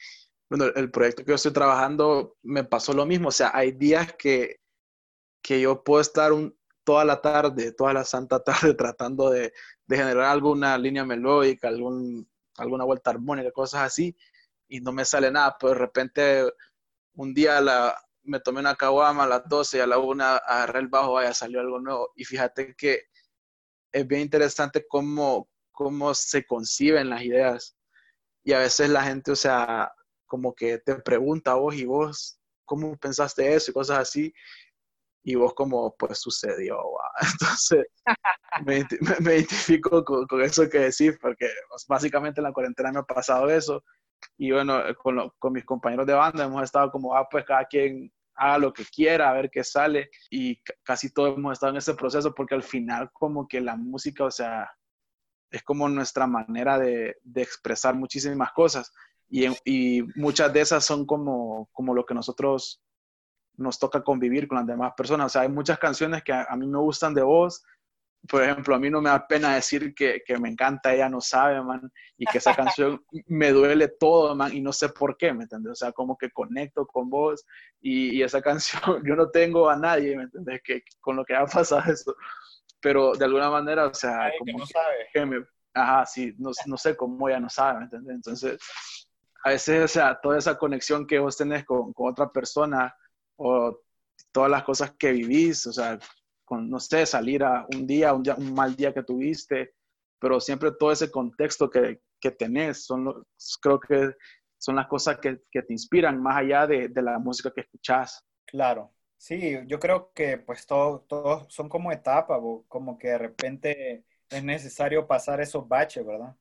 bueno, el proyecto que yo estoy trabajando me pasó lo mismo. O sea, hay días que, que yo puedo estar un, toda la tarde, toda la santa tarde [laughs] tratando de, de generar alguna línea melódica, algún alguna vuelta armónica, cosas así, y no me sale nada, pero de repente un día la, me tomé una caguama a las 12 y a la 1 agarré el bajo, vaya, salió algo nuevo. Y fíjate que es bien interesante cómo, cómo se conciben las ideas. Y a veces la gente, o sea, como que te pregunta a vos y vos, ¿cómo pensaste eso? Y cosas así y vos como, pues sucedió, [laughs] entonces me, me, identifico con, con, eso que decís, porque pues, básicamente en la cuarentena me ha pasado eso, y bueno, con, con mis compañeros de banda hemos estado como, ah, pues cada quien haga lo que quiera, a ver qué sale, y casi todos hemos estado en ese proceso, porque al final como que la música, o sea, es como nuestra manera de, de expresar muchísimas cosas, y, y muchas de esas son como, como lo que nosotros nos toca convivir con las demás personas. O sea, hay muchas canciones que a, mí me gustan de vos. Por ejemplo, a mí no me da pena decir que, que, me encanta Ella No Sabe, man, y que esa canción [laughs] me duele todo, man, y no sé por qué, ¿me entiendes? O sea, como que conecto con vos y, y esa [laughs] canción, yo no tengo a nadie, ¿me entiendes? Que, con lo que ha pasado eso, pero de alguna manera, o sea, como que no sabe. Que me, ajá, sí, no, no sé cómo ella no sabe, ¿me entiendes? Entonces, a veces, o sea, toda esa conexión que vos tenés con, con otra persona, o todas las cosas que vivís, o sea, con, no sé, salir a un día, un, día, un mal día que tuviste, pero siempre todo ese contexto que, que tenés, son creo que son las cosas que, que te inspiran más allá de, de, la música que escuchás. Claro, Sí, yo creo que pues todos todo son como etapas, como que de repente es necesario pasar esos baches, ¿verdad?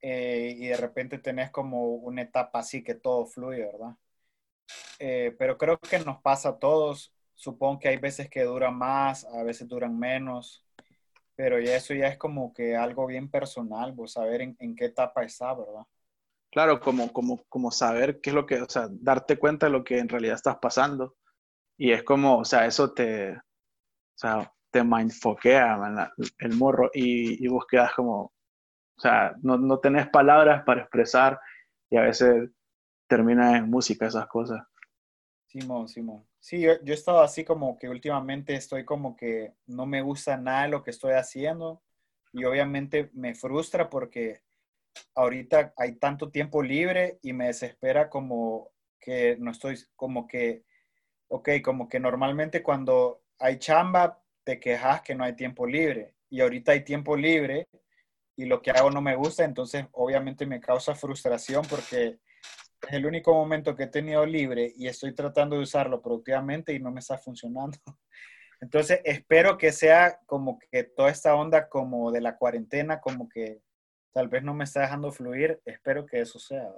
Eh, y de repente tenés como una etapa así que todo fluye, ¿verdad? Eh, pero creo que nos pasa a todos. Supongo que hay veces que duran más, a veces duran menos, pero ya eso ya es como que algo bien personal, vos saber en, en qué etapa está, ¿verdad? Claro, como, como, como saber qué es lo que, o sea, darte cuenta de lo que en realidad estás pasando. Y es como, o sea, eso te, o sea, te mindfoquea el morro y, y vos quedas como, o sea, no, no tenés palabras para expresar y a veces termina en música esas cosas. Simón, Simón. Sí, yo, yo he estado así como que últimamente estoy como que no me gusta nada lo que estoy haciendo y obviamente me frustra porque ahorita hay tanto tiempo libre y me desespera como que no estoy, como que, ok, como que normalmente cuando hay chamba te quejas que no hay tiempo libre y ahorita hay tiempo libre y lo que hago no me gusta, entonces obviamente me causa frustración porque es el único momento que he tenido libre y estoy tratando de usarlo productivamente y no me está funcionando. [laughs] Entonces espero que sea como que toda esta onda como de la cuarentena, como que tal vez no me está dejando fluir, espero que eso sea.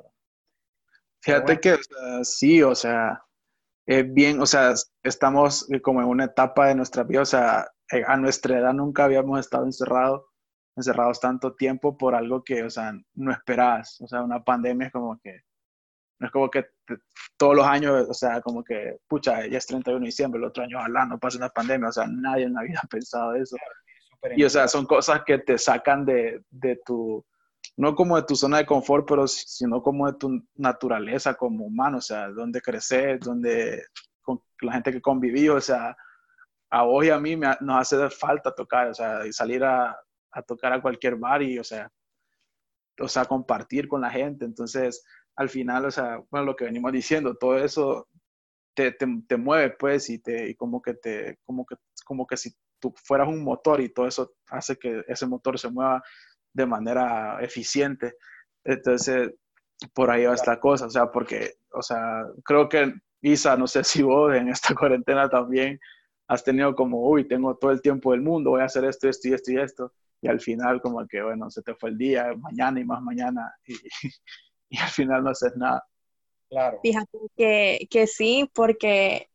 Fíjate que sí, o sea, es bien, o sea, estamos como en una etapa de nuestra vida, o sea, eh, a nuestra edad nunca habíamos estado encerrados encerrados tanto tiempo por algo que, o sea, no esperabas. O sea, una pandemia es como que, no es como que todos los años, o sea, como que, pucha, ya es 31 de diciembre, el otro año ojalá no pase una pandemia, o sea, nadie en la vida [laughs] ha pensado eso. Y, o sea, son cosas que te sacan de, de tu, no como de tu zona de confort, pero sino como de tu naturaleza como humano, o sea, donde creces, donde con la gente que conviví, o sea, a vos y a mí me, nos hace falta tocar, o sea, y salir a, a tocar a cualquier bar y, o sea, o sea, compartir con la gente. Entonces, al final, o sea, bueno, lo que venimos diciendo, todo eso te, te, te mueve, pues, y, te, y como que te, como que, como que si tú fueras un motor y todo eso hace que ese motor se mueva de manera eficiente. Entonces, por ahí va esta cosa, o sea, porque, o sea, creo que Isa, no sé si vos en esta [laughs] cuarentena también has tenido como, uy, tengo todo el tiempo del mundo, voy a hacer esto, esto y esto y esto y al final como que, bueno, se te fue el día, mañana y más mañana, [laughs] [laughs] y al final no haces nada. Claro. Fíjate que, que sí, porque,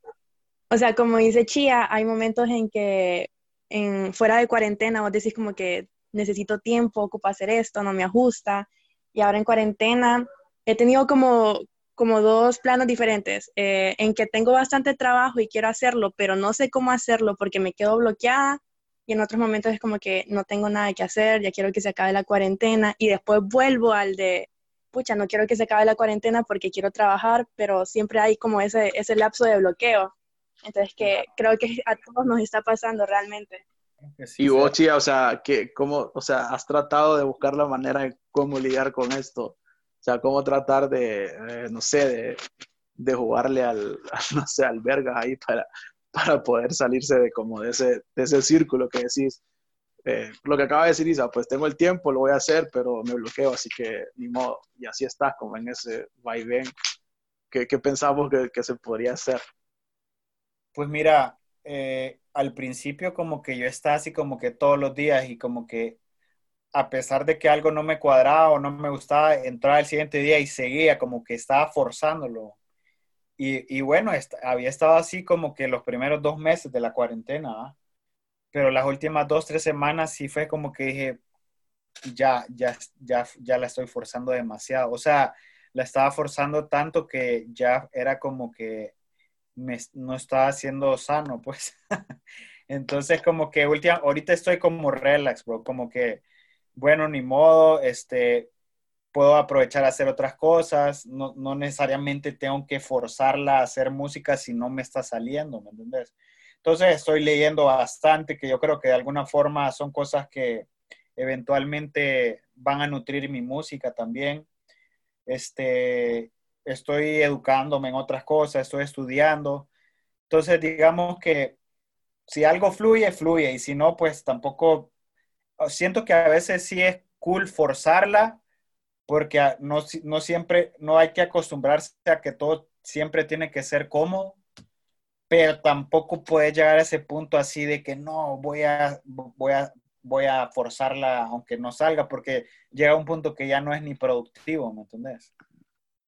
o sea, como dice Chía, hay momentos en que en, fuera de cuarentena vos decís como que necesito tiempo, ocupo hacer esto, no me ajusta, y ahora en cuarentena he tenido como, como dos planos diferentes, eh, en que tengo bastante trabajo y quiero hacerlo, pero no sé cómo hacerlo porque me quedo bloqueada y en otros momentos es como que no tengo nada que hacer, ya quiero que se acabe la cuarentena y después vuelvo al de, pucha, no quiero que se acabe la cuarentena porque quiero trabajar, pero siempre hay como ese, ese lapso de bloqueo. Entonces, que creo que a todos nos está pasando realmente. y vos, Chia, o sea, que, ¿cómo, o sea, has tratado de buscar la manera de cómo lidiar con esto? O sea, cómo tratar de, eh, no sé, de, de jugarle al, [laughs] no sé, al verga ahí para, para poder salirse de como de ese, de ese círculo que decís. Eh, lo que acaba de decir Isa, pues tengo el tiempo, lo voy a hacer, pero me bloqueo, así que ni modo. Y así está, como en ese vaivén. ¿Qué, qué pensamos que, se podría hacer? Pues mira, eh, al principio como que yo estaba así como que todos los días y como que a pesar de que algo no me cuadraba o no me gustaba, entraba el siguiente día y seguía, como que estaba forzándolo. Y, y bueno, había estado así como que los primeros dos meses de la cuarentena, pero las últimas dos, tres semanas sí fue como que dije, ya, ya, ya, ya la estoy forzando demasiado. O sea, la estaba forzando tanto que ya era como que me, no estaba haciendo sano, pues. [laughs] Entonces, como que última, ahorita estoy como relax, bro, como que, bueno, ni modo, este, puedo aprovechar a hacer otras cosas, no, no, necesariamente tengo que forzarla a hacer música si no me está saliendo, ¿me entiendes? Entonces estoy leyendo bastante, que yo creo que de alguna forma son cosas que eventualmente van a nutrir mi música también. Este, estoy educándome en otras cosas, estoy estudiando. Entonces, digamos que si algo fluye, fluye, y si no, pues tampoco, siento que a veces sí es cool forzarla, porque no, no siempre, no hay que acostumbrarse a que todo siempre tiene que ser cómodo, pero tampoco puedes llegar a ese punto así de que no, voy a, voy a, voy a forzarla aunque no salga, porque llega un punto que ya no es ni productivo, ¿me entendés?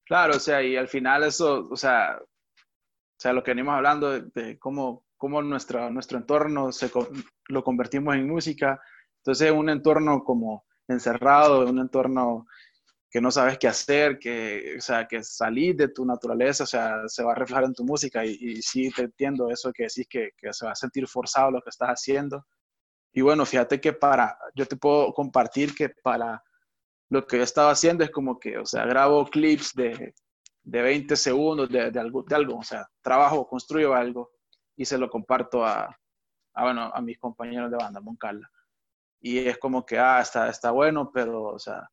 Claro, o sea, y al final eso, o sea, o sea lo que venimos hablando de, cómo, cómo nuestro, nuestro entorno se, lo convertimos en música, entonces un entorno como encerrado, un entorno que no sabes qué hacer, que, o sea, que salir de tu naturaleza, o sea, se va a reflejar en tu música y, y sí te entiendo eso que decís que, que, se va a sentir forzado lo que estás haciendo. Y bueno, fíjate que para, yo te puedo compartir que para lo que yo estaba haciendo es como que, o sea, grabo clips de, de 20 segundos de, de, algo, de algo, o sea, trabajo, construyo algo y se lo comparto a, a, bueno, a mis compañeros de banda, Moncala. Y es como que, ah, está, está bueno, pero, o sea,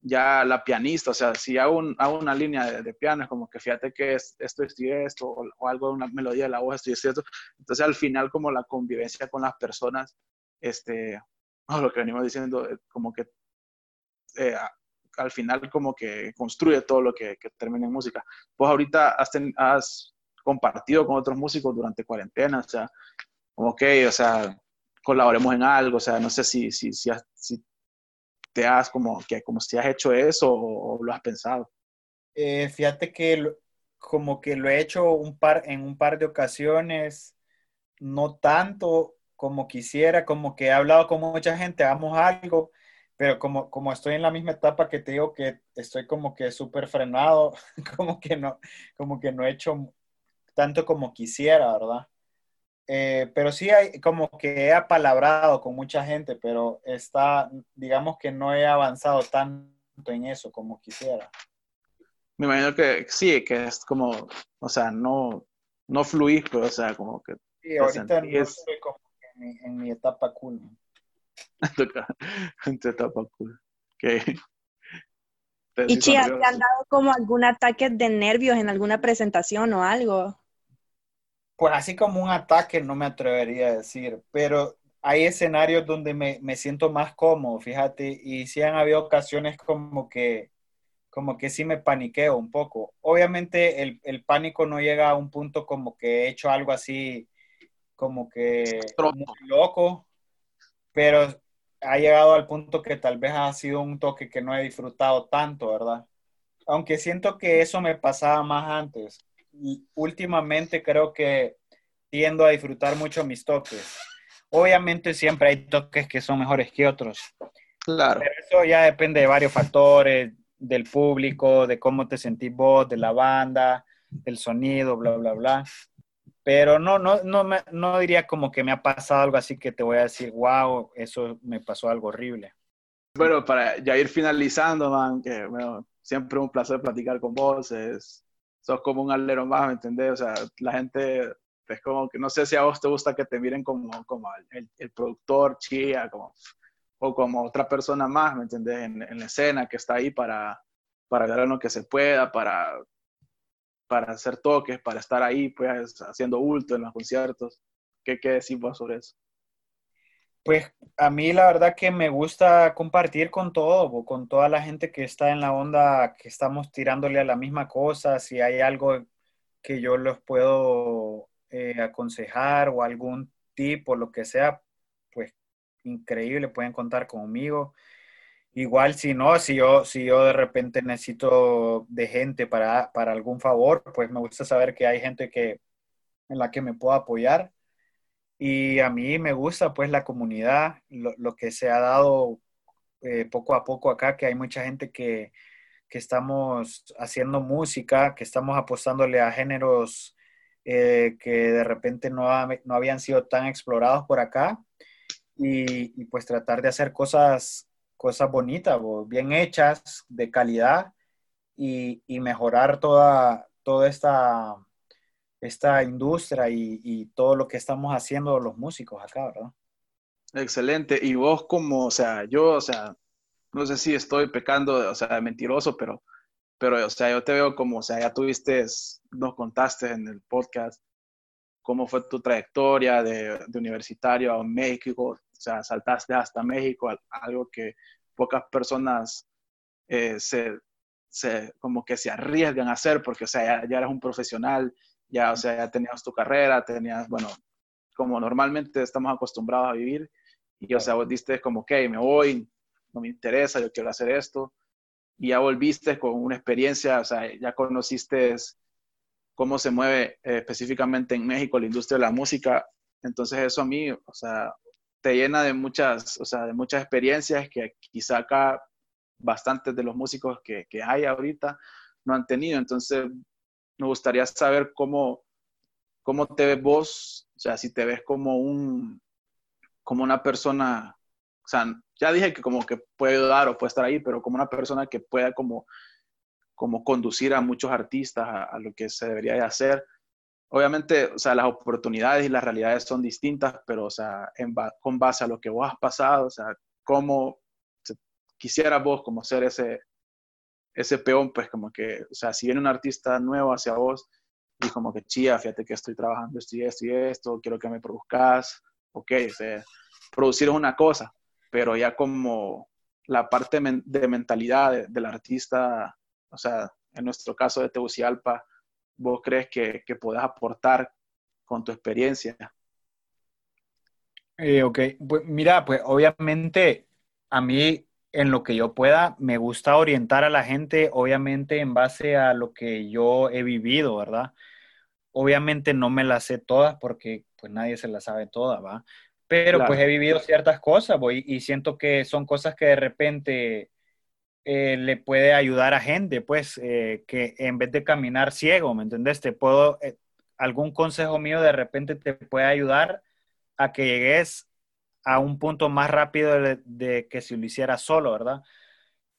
ya la pianista, o sea, si hago, un, hago una línea de, piano, es como que fíjate que es, esto, esto y esto, o, algo, una melodía de la voz, esto y esto. Entonces, al final, como la convivencia con las personas, este, lo que venimos diciendo, eh, como que eh, al final como que construye todo lo que, que termina en música. Vos ahorita has, has, compartido con otros músicos durante cuarentena, o sea, como que, o sea, colaboremos en algo, o sea, no sé si, si, si, si te has como, que, como si has hecho eso o, lo has pensado? Eh, fíjate que como que lo he hecho un par, en un par de ocasiones, no tanto como quisiera, como que he hablado con mucha gente, hagamos algo, pero como, como estoy en la misma etapa que te digo que estoy como que súper frenado, [laughs] como que no, como que no he hecho tanto como quisiera, ¿verdad? Eh, pero sí hay como que he apalabrado con mucha gente, pero está, digamos que no he avanzado tanto en eso como quisiera. Me imagino que sí, que es como, o sea, no, no fluís, pero o sea, como que... Sí, ahorita no estoy como en mi, en mi etapa cool. [laughs] en tu etapa cool. ¿Y Chia, te han dado como algún ataque de nervios en alguna presentación o algo? Pues así como un ataque no me atrevería a decir, pero hay escenarios donde me, me siento más cómodo, fíjate, y sí han habido ocasiones como que, como que sí me paniqueo un poco. Obviamente el, el pánico no llega a un punto como que he hecho algo así, como que muy loco, pero ha llegado al punto que tal vez ha sido un toque que no he disfrutado tanto, ¿verdad? Aunque siento que eso me pasaba más antes últimamente creo que tiendo a disfrutar mucho mis toques. Obviamente siempre hay toques que son mejores que otros. Claro. Pero eso ya depende de varios factores, del público, de cómo te sentís vos, de la banda, del sonido, bla, bla, bla. Pero no, no, no, me, no diría como que me ha pasado algo así que te voy a decir, wow, eso me pasó algo horrible. Bueno, para ya ir finalizando, man, que bueno, siempre un placer platicar con vos. Es, sos como un alero más, ¿me entendés? O sea, la gente es como que no sé si a vos te gusta que te miren como, como el, el productor, chía, como, o como otra persona más, ¿me entendés? En, la escena que está ahí para, para dar lo que se pueda, para, para hacer toques, para estar ahí, pues, haciendo bulto en los conciertos. ¿Qué, qué decís vos sobre eso? Pues a mí la verdad que me gusta compartir con todo, con toda la gente que está en la onda, que estamos tirándole a la misma cosa, si hay algo que yo los puedo eh, aconsejar o algún tipo, lo que sea, pues increíble, pueden contar conmigo. Igual si no, si yo, si yo de repente necesito de gente para, para algún favor, pues me gusta saber que hay gente que, en la que me puedo apoyar y a mí me gusta pues la comunidad, lo, lo que se ha dado eh, poco a poco acá, que hay mucha gente que, que estamos haciendo música, que estamos apostándole a géneros eh, que de repente no, no, habían sido tan explorados por acá y, y pues tratar de hacer cosas, cosas bonitas, bien hechas, de calidad y, y mejorar toda, toda esta esta industria y, todo lo que estamos haciendo los músicos acá, ¿verdad? Excelente. Y vos como, o sea, yo, o sea, no sé si estoy pecando, o sea, mentiroso, pero, pero, o sea, yo te veo como, o sea, ya tuviste, nos contaste en el podcast cómo fue tu trayectoria de, universitario a México, o sea, saltaste hasta México, algo que pocas personas eh, se, se, como que se arriesgan a hacer porque, o sea, ya, ya eres un profesional ya, o sea, ya tenías tu carrera, tenías, bueno, como normalmente estamos acostumbrados a vivir, y, o sea, vos diste como, ok, me voy, no me interesa, yo quiero hacer esto, y ya volviste con una experiencia, o sea, ya conociste cómo se mueve eh, específicamente en México la industria de la música, entonces eso a mí, o sea, te llena de muchas, o sea, de muchas experiencias que quizá acá bastantes de los músicos que, que hay ahorita no han tenido. Entonces, me gustaría saber cómo, cómo te ves vos, o sea, si te ves como un, como una persona, o sea, ya dije que como que puede ayudar o puede estar ahí, pero como una persona que pueda como, como conducir a muchos artistas a, lo que se debería de hacer. Obviamente, o sea, las oportunidades y las realidades son distintas, pero, o sea, con base a lo que vos has pasado, o sea, cómo quisieras vos como ser ese, ese peón, pues como que, o sea, si viene un artista nuevo hacia vos y como que, chía, fíjate que estoy trabajando esto y esto y esto, quiero que me produzcas, ok, o sea, producir es una cosa, pero ya como la parte de mentalidad del artista, o sea, en nuestro caso de Tegucigalpa, vos crees que, que podés aportar con tu experiencia? Eh, ok, pues mira, pues obviamente a mí en lo que yo pueda, me gusta orientar a la gente, obviamente en base a lo que yo he vivido, ¿verdad? Obviamente no me las sé todas porque pues nadie se las sabe todas, ¿va? Pero pues he vivido ciertas cosas, voy, y siento que son cosas que de repente eh, le puede ayudar a gente, pues, eh, que en vez de caminar ciego, ¿me entendés? Te puedo, eh, algún consejo mío de repente te puede ayudar a que llegues a un punto más rápido de, que si lo hiciera solo, ¿verdad?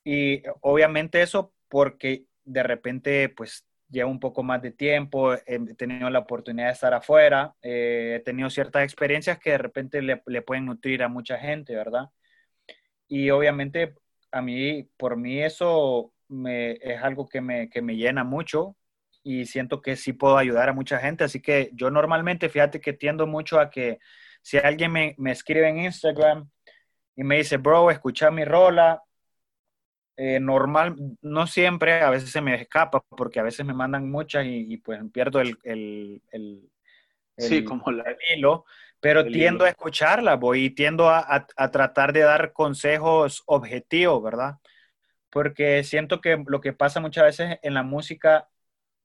Y obviamente eso porque de repente pues lleva un poco más de tiempo, he tenido la oportunidad de estar afuera, eh, he tenido ciertas experiencias que de repente le, pueden nutrir a mucha gente, ¿verdad? Y obviamente a mí, por mí eso me, es algo que me, que me llena mucho y siento que sí puedo ayudar a mucha gente, así que yo normalmente, fíjate que tiendo mucho a que si alguien me, escribe en Instagram y me dice, bro, escucha mi rola, eh, normal, no siempre, a veces se me escapa porque a veces me mandan muchas y, pues pierdo el, el, sí, como hilo, pero tiendo a escucharla, voy y tiendo a, tratar de dar consejos objetivos, ¿verdad? Porque siento que lo que pasa muchas veces en la música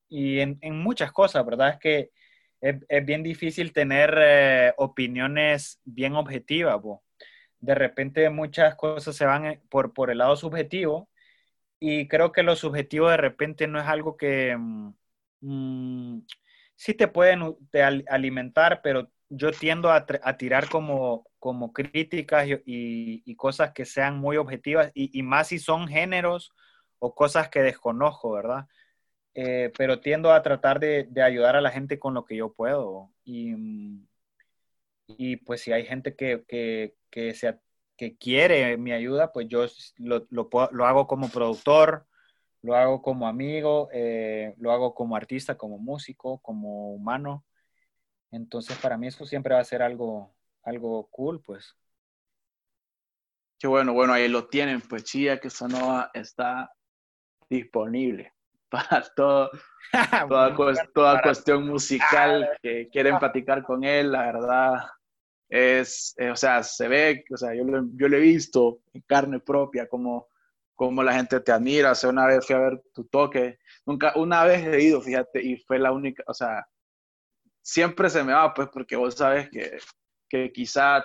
y en, en muchas cosas, ¿verdad? Es que es, bien difícil tener eh, opiniones bien objetivas. De repente muchas cosas se van eh, por, por el lado subjetivo y creo que lo subjetivo de repente no es algo que mm, mm, sí te pueden alimentar, pero yo tiendo a, tirar como, como críticas y, cosas que sean muy objetivas y, y, más si son géneros o cosas que desconozco, ¿verdad? Eh, pero tiendo a tratar de, ayudar a la gente con lo que yo puedo. Y, y pues si hay gente que, que, que, que quiere mi ayuda, pues yo lo, lo, lo, hago como productor, lo hago como amigo, eh, lo hago como artista, como músico, como humano. Entonces para mí eso siempre va a ser algo, algo cool, pues. Qué bueno, bueno, ahí lo tienen, pues Chía que Sonova está disponible para todo, [laughs] toda, toda cuestión musical que quieren platicar con él, la verdad es, eh, o sea, se ve, o sea, yo lo, yo lo he visto en carne propia, como, como la gente te admira, o sea, una vez fui a ver tu toque, nunca, una vez he ido, fíjate, y fue la única, o sea, siempre se me va, pues, porque vos sabes que, que quizá,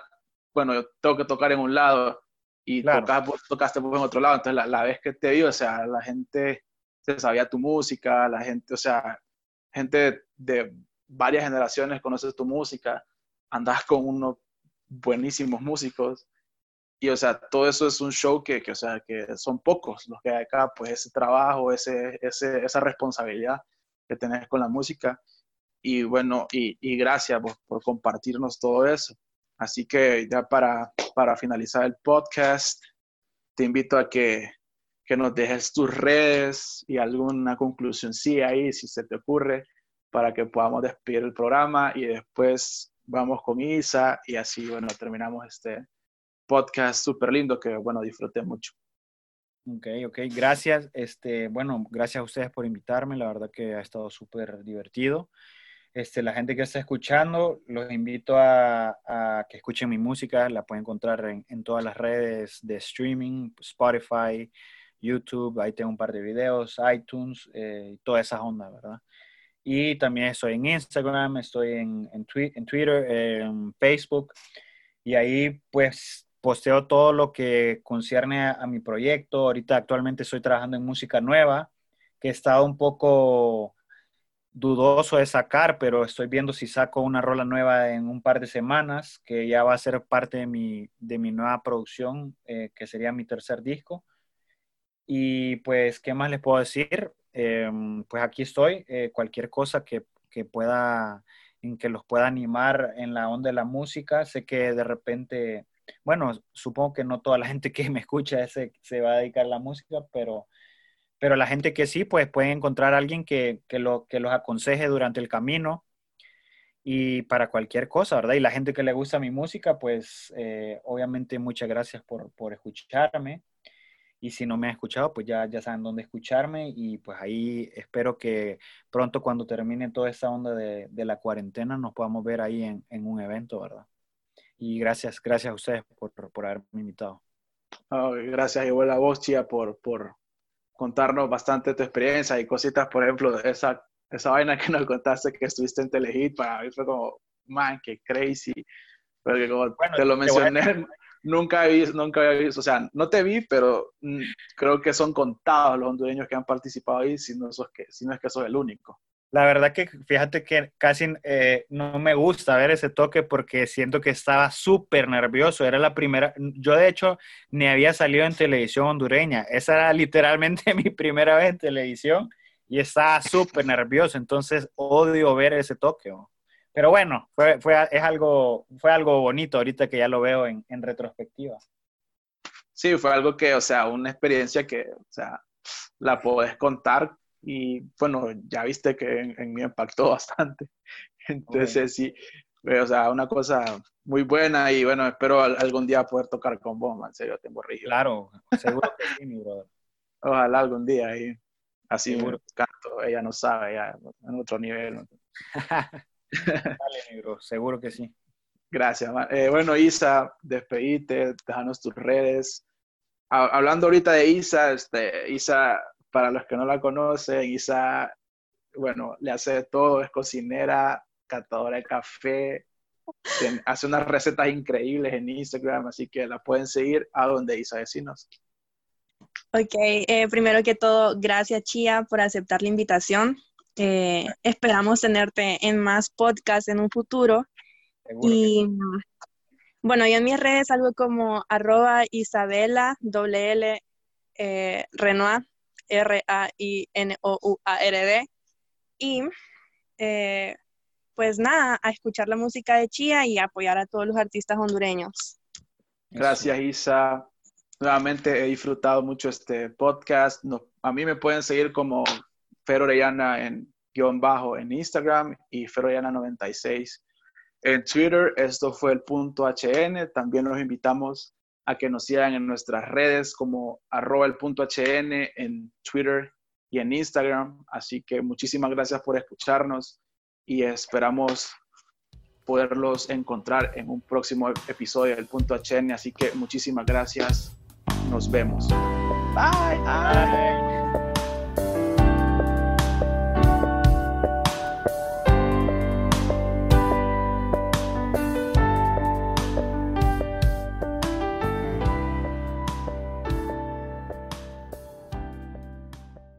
bueno, yo tengo que tocar en un lado y tocaste pues, en otro lado, entonces la, la vez que te vi, o sea, la gente se sabía tu música, la gente, o sea, gente de varias generaciones conoce tu música, andas con unos buenísimos músicos y, o sea, todo eso es un show que, que, o sea, que son pocos los que hay acá, pues ese trabajo, ese, ese, esa responsabilidad que tenés con la música y bueno, y, y gracias por, por, compartirnos todo eso. Así que ya para, para finalizar el podcast, te invito a que que nos dejes tus redes y alguna conclusión sí ahí, si se te ocurre, para que podamos despedir el programa y después vamos con Isa y así, bueno, terminamos este podcast súper lindo que, bueno, disfruté mucho. Ok, ok, gracias. Este, bueno, gracias a ustedes por invitarme, la verdad que ha estado súper divertido. Este, la gente que está escuchando, los invito a, que escuchen mi música. La pueden encontrar en, todas las redes de streaming, Spotify, YouTube. Ahí tengo un par de videos, iTunes, eh, todas esas ondas, ¿verdad? Y también estoy en Instagram, estoy en, en, en Twitter, en Facebook. Y ahí, pues, posteo todo lo que concierne a, mi proyecto. Ahorita actualmente estoy trabajando en música nueva, que he estado un poco dudoso de sacar, pero estoy viendo si saco una rola nueva en un par de semanas, que ya va a ser parte de mi, de mi nueva producción, eh, que sería mi tercer disco. Y pues, ¿qué más les puedo decir? Em, pues aquí estoy, eh, cualquier cosa que, que, pueda, en que los pueda animar en la onda de la música, sé que de repente, bueno, supongo que no toda la gente que me escucha se, se va a dedicar a la música, pero pero la gente que sí, pues pueden encontrar a alguien que, que, lo, que los aconseje durante el camino y para cualquier cosa, ¿verdad? Y la gente que le gusta mi música, pues eh, obviamente muchas gracias por, por, escucharme. Y si no me han escuchado, pues ya, ya saben dónde escucharme y pues ahí espero que pronto cuando termine toda esta onda de, de la cuarentena nos podamos ver ahí en, en, un evento, ¿verdad? Y gracias, gracias a ustedes por, por haberme invitado. gracias igual a vos, Chia, por, por, contarnos bastante tu experiencia y cositas, por ejemplo, esa, esa vaina que nos contaste que estuviste en Telehit, para mí fue como, man, qué crazy. Porque como te lo mencioné, [laughs] nunca, he nunca había visto, o sea, no te vi, pero mm, creo que son contados los hondureños que han participado ahí, si no, sos que, si no es que soy el único. La verdad que fíjate que casi eh, no me gusta ver ese toque porque siento que estaba súper nervioso. Era la primera, yo de hecho ni había salido en televisión hondureña. Esa era literalmente [laughs] mi primera vez en televisión y estaba súper nervioso. Entonces odio ver ese toque. Pero bueno, fue, fue, es algo, fue algo bonito ahorita que ya lo veo en, en retrospectiva. Sí, fue algo que, o sea, una experiencia que, o sea, la puedes contar y bueno, ya viste que en, mí impactó [laughs] bastante. Entonces sí, o sea, una cosa muy buena y bueno, espero algún día poder tocar con vos, en serio, tengo río. Claro, seguro que sí, mi brother. Ojalá algún día ahí, así seguro. canto, ella no sabe, ya en otro nivel. [laughs] Dale, bro, seguro que sí. Gracias. Eh, bueno, Isa, despedite, déjanos tus redes. Hablando ahorita de Isa, este, Isa para los que no la conocen, Isa, bueno, le hace todo, es cocinera, catadora de café, hace unas recetas increíbles en Instagram, así que la pueden seguir a donde Isa Vecinos. Ok, eh, primero que todo, gracias Chia por aceptar la invitación. Eh, esperamos tenerte en más podcasts en un futuro. y bueno, yo en mis redes algo como arroba Isabela, doble eh, Renoir, R-A-I-N-O-U-A-R-D. Y eh, pues nada, a escuchar la música de Chía y apoyar a todos los artistas hondureños. Gracias, Isa. Nuevamente he disfrutado mucho este podcast. a mí me pueden seguir como Fer Orellana en guion bajo en Instagram y Fer Orellana 96 en Twitter. Esto fue el punto HN. También los invitamos a que nos sigan en nuestras redes como arroba el punto HN en Twitter y en Instagram. Así que muchísimas gracias por escucharnos y esperamos poderlos encontrar en un próximo episodio del punto HN. Así que muchísimas gracias. Nos vemos. Bye. Bye.